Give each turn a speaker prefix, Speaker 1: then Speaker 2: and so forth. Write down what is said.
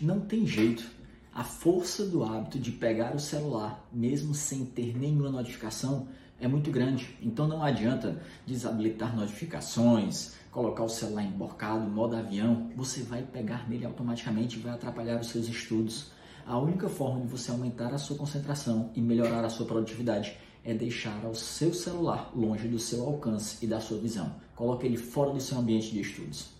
Speaker 1: Não tem jeito. A força do hábito de pegar o celular, mesmo sem ter nenhuma notificação, é muito grande. Então não adianta desabilitar notificações, colocar o celular emborcado, modo avião. Você vai pegar nele automaticamente e vai atrapalhar os seus estudos. A única forma de você aumentar a sua concentração e melhorar a sua produtividade é deixar o seu celular longe do seu alcance e da sua visão. Coloque ele fora do seu ambiente de estudos.